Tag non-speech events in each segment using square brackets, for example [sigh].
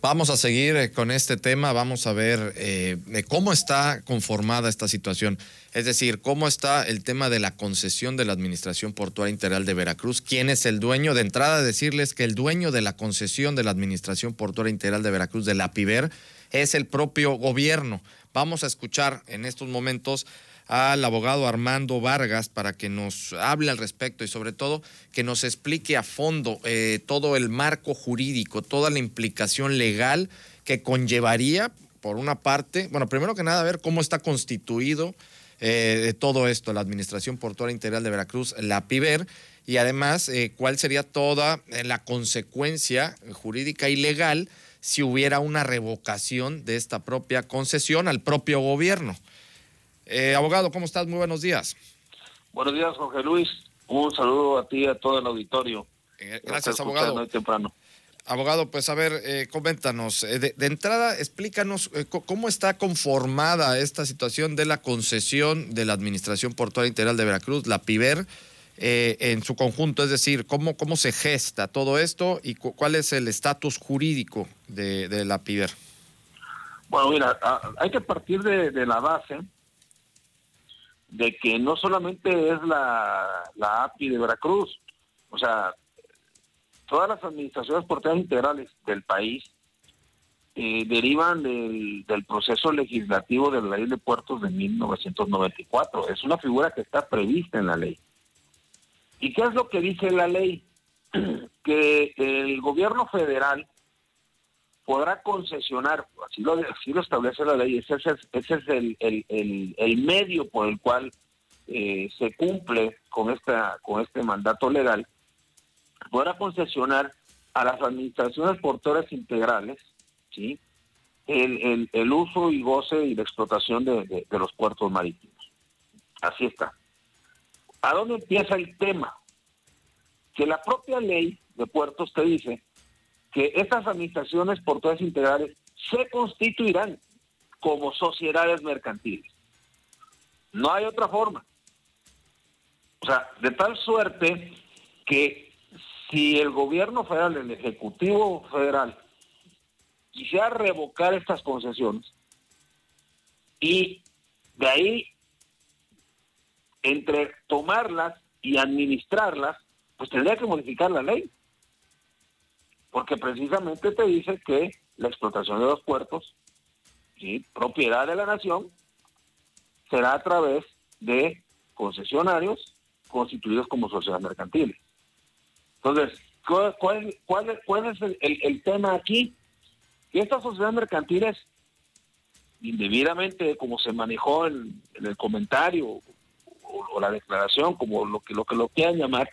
Vamos a seguir eh, con este tema, vamos a ver eh, cómo está conformada esta situación. Es decir, cómo está el tema de la concesión de la Administración Portuaria Integral de Veracruz. ¿Quién es el dueño? De entrada, decirles que el dueño de la concesión de la Administración Portuaria Integral de Veracruz, de la PIBER, es el propio gobierno. Vamos a escuchar en estos momentos al abogado Armando Vargas para que nos hable al respecto y sobre todo que nos explique a fondo eh, todo el marco jurídico, toda la implicación legal que conllevaría, por una parte, bueno, primero que nada, ver cómo está constituido eh, todo esto, la Administración Portuaria Integral de Veracruz, la PIBER, y además eh, cuál sería toda la consecuencia jurídica y legal si hubiera una revocación de esta propia concesión al propio gobierno. Eh, abogado, ¿cómo estás? Muy buenos días. Buenos días, Jorge Luis. Un saludo a ti y a todo el auditorio. Eh, gracias, abogado. temprano. Abogado, pues a ver, eh, coméntanos. De, entrada, explícanos cómo está conformada esta situación de la concesión de la Administración Portuaria Integral de Veracruz, la PIBER, en su conjunto, es decir, cómo, cómo se gesta todo esto y cuál es el estatus jurídico de, la PIBER. Bueno, mira, hay que partir de la base de que no solamente es la, API de Veracruz, o sea, todas las administraciones portuarias integrales del país eh, derivan del, del, proceso legislativo de la ley de puertos de 1994. Es una figura que está prevista en la ley. ¿Y qué es lo que dice la ley? [clears throat] que el gobierno federal podrá concesionar, así lo, así lo establece la ley, ese, es el, medio por el cual eh, se cumple con, esta, con este mandato legal, podrá concesionar a las administraciones portuarias integrales ¿sí? el, el, uso y goce y la explotación de los puertos marítimos. Así está. ¿A dónde empieza el tema? Que la propia ley de puertos te dice que estas administraciones portuarias integrales se constituirán como sociedades mercantiles. No hay otra forma. O sea, de tal suerte que si el gobierno federal, el Ejecutivo Federal, quisiera revocar estas concesiones y de ahí entre tomarlas y administrarlas, pues tendría que modificar la ley porque precisamente te dice que la explotación de los puertos, ¿sí? propiedad de la nación, será a través de concesionarios constituidos como sociedades mercantiles. Entonces, ¿cuál, es el, tema aquí? Que estas sociedades mercantiles, indebidamente, como se manejó en, el comentario o, la declaración, como lo que lo que lo quieran llamar,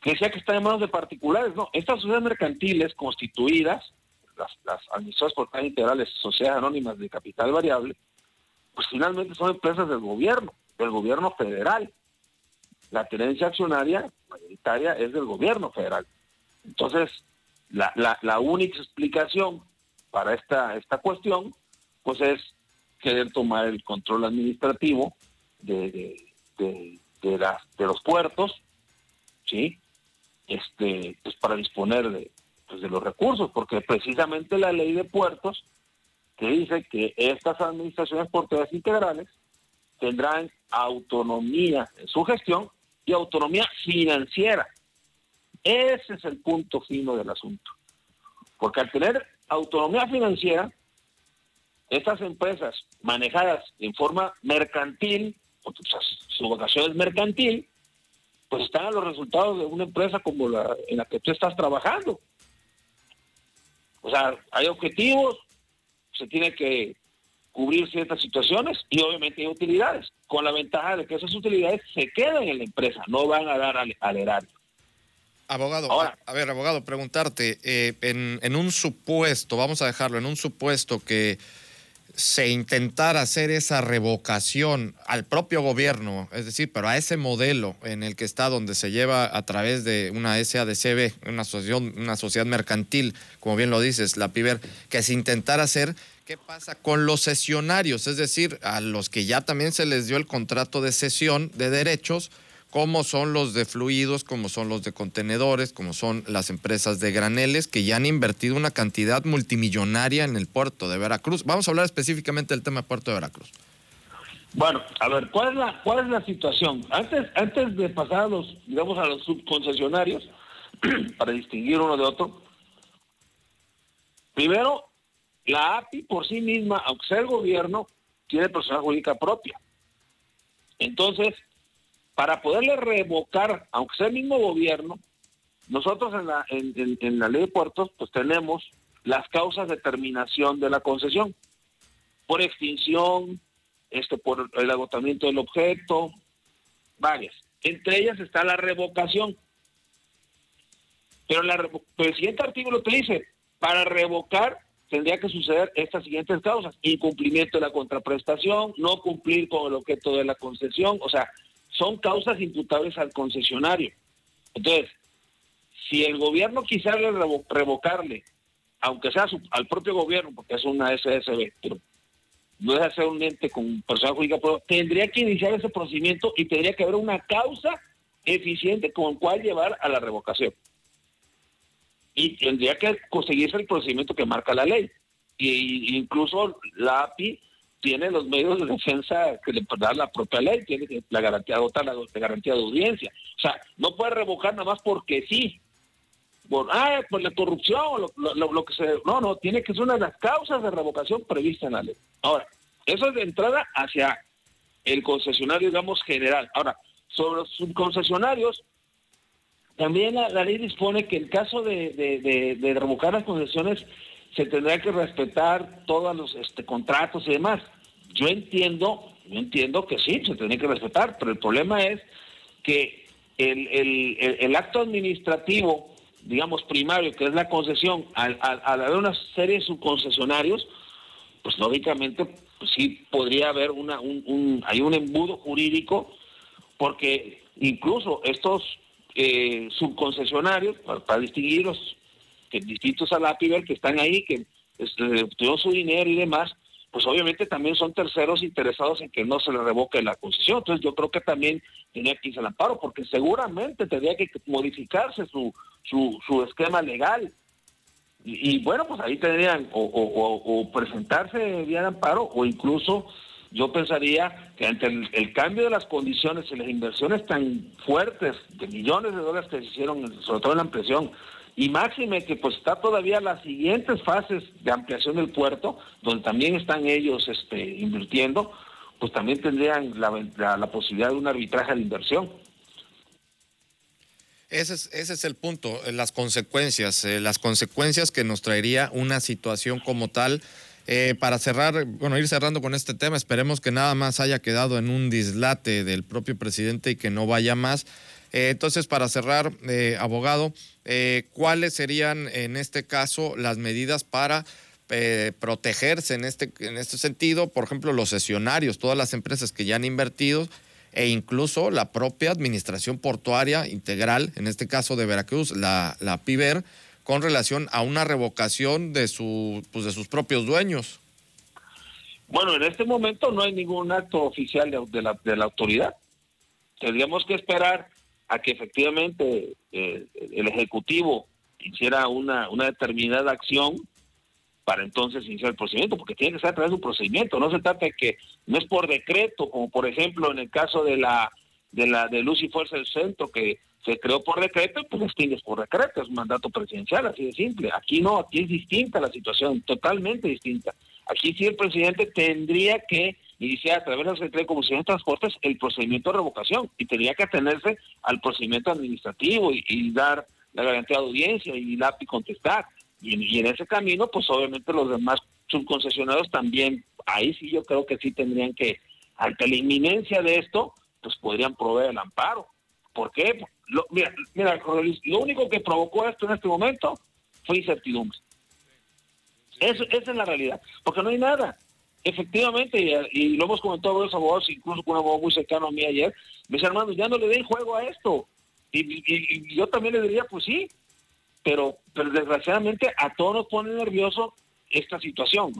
que decía que está en manos de particulares. No, estas sociedades mercantiles constituidas, las, las administraciones por integrales, sociedades anónimas de capital variable, pues finalmente son empresas del gobierno, del gobierno federal. La tenencia accionaria mayoritaria es del gobierno federal. Entonces, la, la, la única explicación para esta, esta cuestión, pues es querer tomar el control administrativo de, de, de, los puertos, ¿sí? este, pues para disponer de, pues de los recursos, porque precisamente la ley de puertos que dice que estas administraciones portuarias integrales tendrán autonomía en su gestión y autonomía financiera. Ese es el punto fino del asunto. Porque al tener autonomía financiera, estas empresas manejadas en forma mercantil, su vocación es mercantil, pues están los resultados de una empresa como la en la que tú estás trabajando. O sea, hay objetivos, se tiene que cubrir ciertas situaciones y obviamente hay utilidades, con la ventaja de que esas utilidades se quedan en la empresa, no van a dar al, erario. Abogado, a, ver, abogado, preguntarte, eh, en, en un supuesto, vamos a dejarlo, en un supuesto que se intentara hacer esa revocación al propio gobierno, es decir, pero a ese modelo en el que está, donde se lleva a través de una SADCB, una, asociación, una sociedad mercantil, como bien lo dices, la PIBER, que se intentara hacer, ¿qué pasa con los sesionarios? Es decir, a los que ya también se les dio el contrato de cesión de derechos, como son los de fluidos, como son los de contenedores, como son las empresas de graneles, que ya han invertido una cantidad multimillonaria en el puerto de Veracruz. Vamos a hablar específicamente del tema del puerto de Veracruz. Bueno, a ver, ¿cuál es la, cuál es la situación? Antes, antes de pasar a los, digamos, a los subconcesionarios, [clears throat] para distinguir uno de otro, primero, la API por sí misma, aunque sea el gobierno, tiene personal jurídica propia. Entonces, para poderle revocar, aunque sea el mismo gobierno, nosotros en la, en, la ley de puertos, pues tenemos las causas de terminación de la concesión, por extinción, este, por el agotamiento del objeto, varias. Entre ellas está la revocación. Pero, la, el siguiente artículo te dice, para revocar tendría que suceder estas siguientes causas. Incumplimiento de la contraprestación, no cumplir con el objeto de la concesión, o sea, son causas imputables al concesionario. Entonces, si el gobierno quisiera revocarle, aunque sea al propio gobierno, porque es una SSB, pero no deja ser un ente con persona jurídica, pero tendría que iniciar ese procedimiento y tendría que haber una causa eficiente con cual llevar a la revocación y tendría que conseguirse el procedimiento que marca la ley. Y, incluso la API tiene los medios de defensa que le da la propia ley, tiene la garantía, de la, garantía de audiencia. O sea, no puede revocar nada más porque sí. Por, ah, por la corrupción, lo, lo, que se... No, no, tiene que ser una de las causas de revocación previstas en la ley. Ahora, eso es de entrada hacia el concesionario, digamos, general. Ahora, sobre los subconcesionarios, también la, ley dispone que en caso de, revocar las concesiones se tendrá que respetar todos los este, contratos y demás. Yo entiendo, yo entiendo que sí, se tendría que respetar, pero el problema es que el, acto administrativo, digamos, primario, que es la concesión, al, haber una serie de subconcesionarios, pues lógicamente pues sí podría haber una, un, hay un embudo jurídico, porque incluso estos eh, subconcesionarios, para, distinguirlos, que distintos a la PIBER, que están ahí, que este, obtuvieron su dinero y demás, pues obviamente también son terceros interesados en que no se le revoque la concesión. Entonces yo creo que también tenía que irse al amparo, porque seguramente tendría que modificarse su, su, su esquema legal. Y, bueno, pues ahí tendrían o, o presentarse vía amparo o incluso yo pensaría que ante el, cambio de las condiciones y las inversiones tan fuertes de millones de dólares que se hicieron, sobre todo en la ampliación, y máxime que pues está todavía las siguientes fases de ampliación del puerto, donde también están ellos este, invirtiendo, pues también tendrían la, la, posibilidad de un arbitraje de inversión. Ese es, ese es el punto, eh, las consecuencias, eh, las consecuencias que nos traería una situación como tal eh, para cerrar, bueno, ir cerrando con este tema, esperemos que nada más haya quedado en un dislate del propio presidente y que no vaya más. Eh, entonces, para cerrar, eh, abogado, ¿cuáles serían en este caso las medidas para protegerse en este, en este sentido? Por ejemplo, los sesionarios, todas las empresas que ya han invertido e incluso la propia administración portuaria integral, en este caso de Veracruz, la, la PIBER, con relación a una revocación de, su, pues de sus propios dueños. Bueno, en este momento no hay ningún acto oficial de, la, de la autoridad. Tendríamos que esperar a que efectivamente eh, el Ejecutivo hiciera una, una determinada acción para entonces iniciar el procedimiento, porque tiene que ser a través de un procedimiento. No se trata de que no es por decreto, como por ejemplo en el caso de la de la de Luz y Fuerza del Centro, que se creó por decreto, pues extingues por decreto, es un mandato presidencial, así de simple. Aquí no, aquí es distinta la situación, totalmente distinta. Aquí sí el presidente tendría que iniciar a través de la Secretaría de Comunicaciones y Transportes el procedimiento de revocación y tendría que atenerse al procedimiento administrativo y, dar la garantía de audiencia y la contestar. Y en, ese camino, pues obviamente los demás subconcesionarios también, ahí sí yo creo que sí tendrían que, ante la inminencia de esto, pues podrían proveer el amparo. ¿Por qué? Lo, mira, lo único que provocó esto en este momento fue incertidumbre. Eso, esa es la realidad, porque no hay nada. Efectivamente, y, lo hemos comentado los abogados, incluso con un abogado muy cercano a mí ayer, mis hermanos, ya no le den juego a esto. Y, yo también le diría, pues sí, pero, pero desgraciadamente a todos nos pone nervioso esta situación.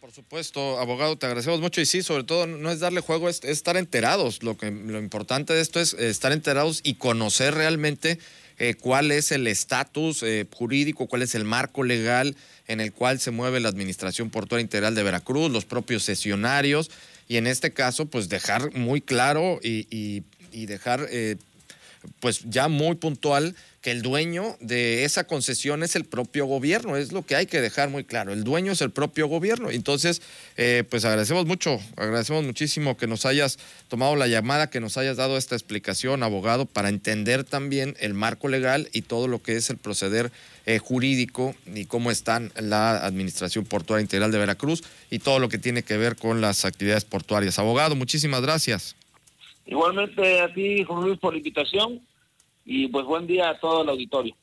Por supuesto, abogado, te agradecemos mucho y sí, sobre todo no es darle juego, es, estar enterados. Lo, que, lo importante de esto es estar enterados y conocer realmente eh, cuál es el estatus eh, jurídico, cuál es el marco legal en el cual se mueve la Administración Portuaria Integral de Veracruz, los propios sesionarios y en este caso, pues dejar muy claro y, dejar eh, pues ya muy puntual que el dueño de esa concesión es el propio gobierno, es lo que hay que dejar muy claro, el dueño es el propio gobierno. Entonces, eh, pues agradecemos mucho, agradecemos muchísimo que nos hayas tomado la llamada, que nos hayas dado esta explicación, abogado, para entender también el marco legal y todo lo que es el proceder eh, jurídico y cómo está la Administración Portuaria Integral de Veracruz y todo lo que tiene que ver con las actividades portuarias. Abogado, muchísimas gracias. Igualmente a ti, Juan Luis, por la invitación y pues buen día a todo el auditorio.